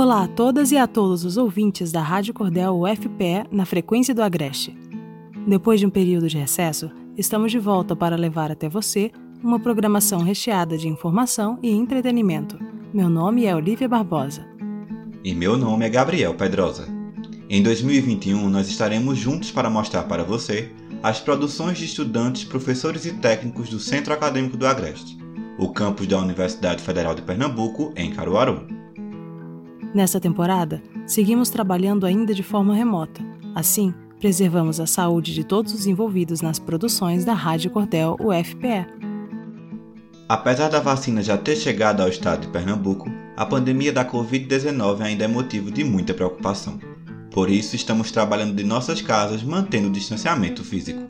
Olá a todas e a todos os ouvintes da Rádio Cordel UFPE na frequência do Agreste. Depois de um período de recesso, estamos de volta para levar até você uma programação recheada de informação e entretenimento. Meu nome é Olivia Barbosa. E meu nome é Gabriel Pedrosa. Em 2021, nós estaremos juntos para mostrar para você as produções de estudantes, professores e técnicos do Centro Acadêmico do Agreste, o campus da Universidade Federal de Pernambuco, em Caruaru. Nessa temporada, seguimos trabalhando ainda de forma remota. Assim, preservamos a saúde de todos os envolvidos nas produções da Rádio Cordel UFPE. Apesar da vacina já ter chegado ao estado de Pernambuco, a pandemia da Covid-19 ainda é motivo de muita preocupação. Por isso, estamos trabalhando de nossas casas mantendo o distanciamento físico.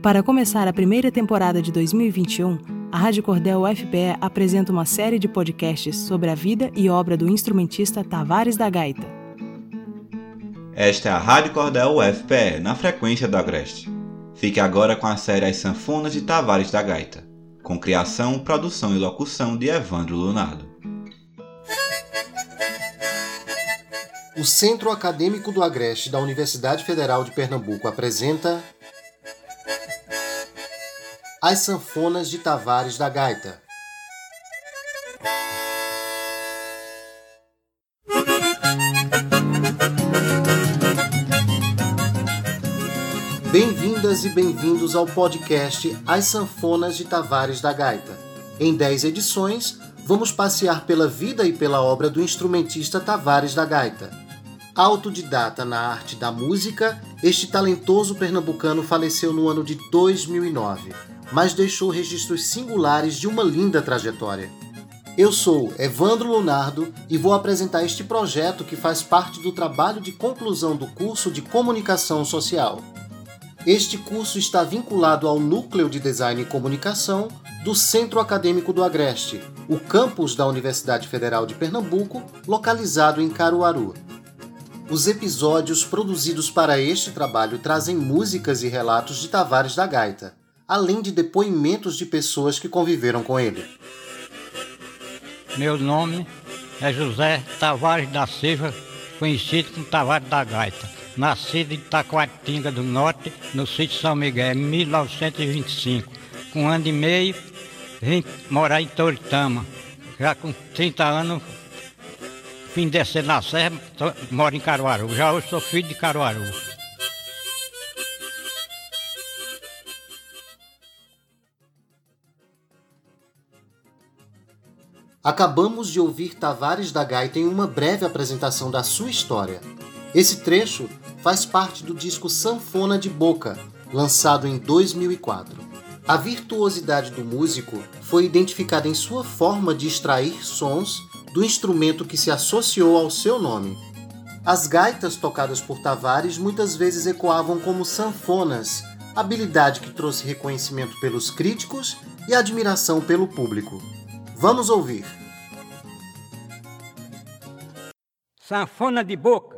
Para começar a primeira temporada de 2021, a Rádio Cordel UFPE apresenta uma série de podcasts sobre a vida e obra do instrumentista Tavares da Gaita. Esta é a Rádio Cordel UFPE, na frequência do Agreste. Fique agora com a série As Sanfonas de Tavares da Gaita, com criação, produção e locução de Evandro Lunardo. O Centro Acadêmico do Agreste da Universidade Federal de Pernambuco apresenta As Sanfonas de Tavares da Gaita. Bem-vindas e bem-vindos ao podcast As Sanfonas de Tavares da Gaita. Em 10 edições, vamos passear pela vida e pela obra do instrumentista Tavares da Gaita. Autodidata na arte da música, este talentoso pernambucano faleceu no ano de 2009, mas deixou registros singulares de uma linda trajetória. Eu sou Evandro Lunardo e vou apresentar este projeto que faz parte do trabalho de conclusão do curso de Comunicação Social. Este curso está vinculado ao Núcleo de Design e Comunicação do Centro Acadêmico do Agreste, o campus da Universidade Federal de Pernambuco, localizado em Caruaru. Os episódios produzidos para este trabalho trazem músicas e relatos de Tavares da Gaita, além de depoimentos de pessoas que conviveram com ele. Meu nome é José Tavares da Silva, conhecido como Tavares da Gaita. Nascido em Taquatinga do Norte, no sítio São Miguel, em 1925. Com um ano e meio, vim morar em Toritama. Já com 30 anos, vim descer na serra, moro em Caruaru. Já hoje sou filho de Caruaru. Acabamos de ouvir Tavares da Gaita em uma breve apresentação da sua história. Esse trecho faz parte do disco Sanfona de Boca, lançado em 2004. A virtuosidade do músico foi identificada em sua forma de extrair sons do instrumento que se associou ao seu nome. As gaitas tocadas por Tavares muitas vezes ecoavam como sanfonas, habilidade que trouxe reconhecimento pelos críticos e admiração pelo público. Vamos ouvir. Sanfona de boca.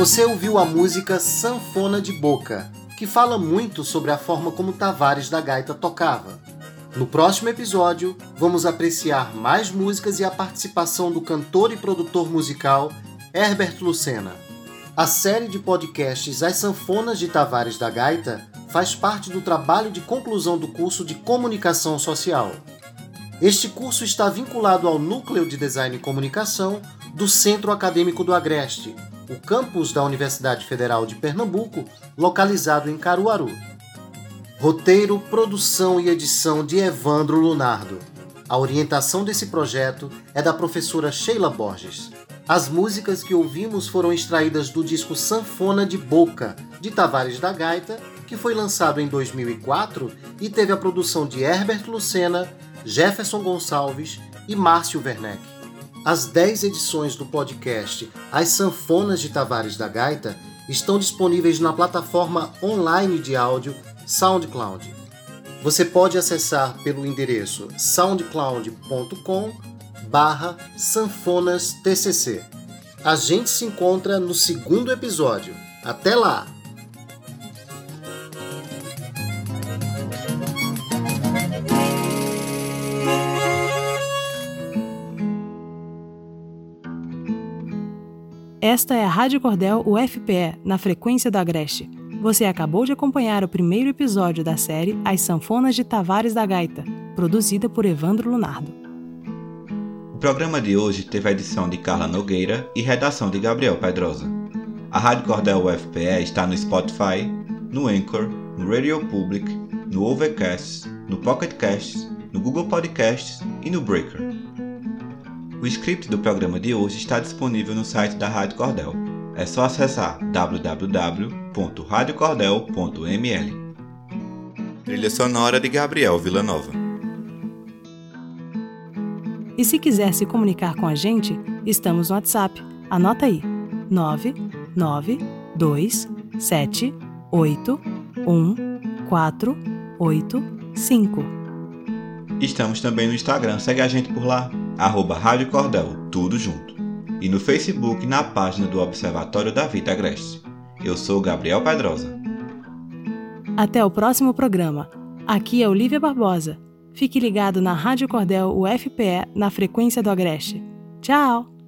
Você ouviu a música Sanfona de Boca, que fala muito sobre a forma como Tavares da Gaita tocava. No próximo episódio, vamos apreciar mais músicas e a participação do cantor e produtor musical Herbert Lucena. A série de podcasts As Sanfonas de Tavares da Gaita faz parte do trabalho de conclusão do curso de Comunicação Social. Este curso está vinculado ao Núcleo de Design e Comunicação do Centro Acadêmico do Agreste, o campus da Universidade Federal de Pernambuco, localizado em Caruaru. Roteiro, produção e edição de Evandro Lunardo. A orientação desse projeto é da professora Sheila Borges. As músicas que ouvimos foram extraídas do disco Sanfona de Boca, de Tavares da Gaita, que foi lançado em 2004 e teve a produção de Herbert Lucena, Jefferson Gonçalves e Márcio Werneck. As 10 edições do podcast As Sanfonas de Tavares da Gaita estão disponíveis na plataforma online de áudio SoundCloud. Você pode acessar pelo endereço soundcloud.com barra sanfonastcc. A gente se encontra no segundo episódio. Até lá! Esta é a Rádio Cordel UFPE, na frequência do Agreste. Você acabou de acompanhar o primeiro episódio da série As Sanfonas de Tavares da Gaita, produzida por Evandro Lunardo. O programa de hoje teve a edição de Carla Nogueira e redação de Gabriel Pedrosa. A Rádio Cordel UFPE está no Spotify, no Anchor, no Radio Public, no Overcast, no Pocket Casts, no Google Podcasts e no Breaker. O script do programa de hoje está disponível no site da Rádio Cordel. É só acessar www.radiocordel.ml. Trilha sonora de Gabriel Villanova. E se quiser se comunicar com a gente, estamos no WhatsApp. Anota aí: 992781485. Estamos também no Instagram, segue a gente por lá, arroba Rádio Cordel, tudo junto. E no Facebook na página do Observatório da Vida Agreste. Eu sou Gabriel Pedrosa. Até o próximo programa. Aqui é Olivia Barbosa. Fique ligado na Rádio Cordel UFPE na frequência do Agreste. Tchau!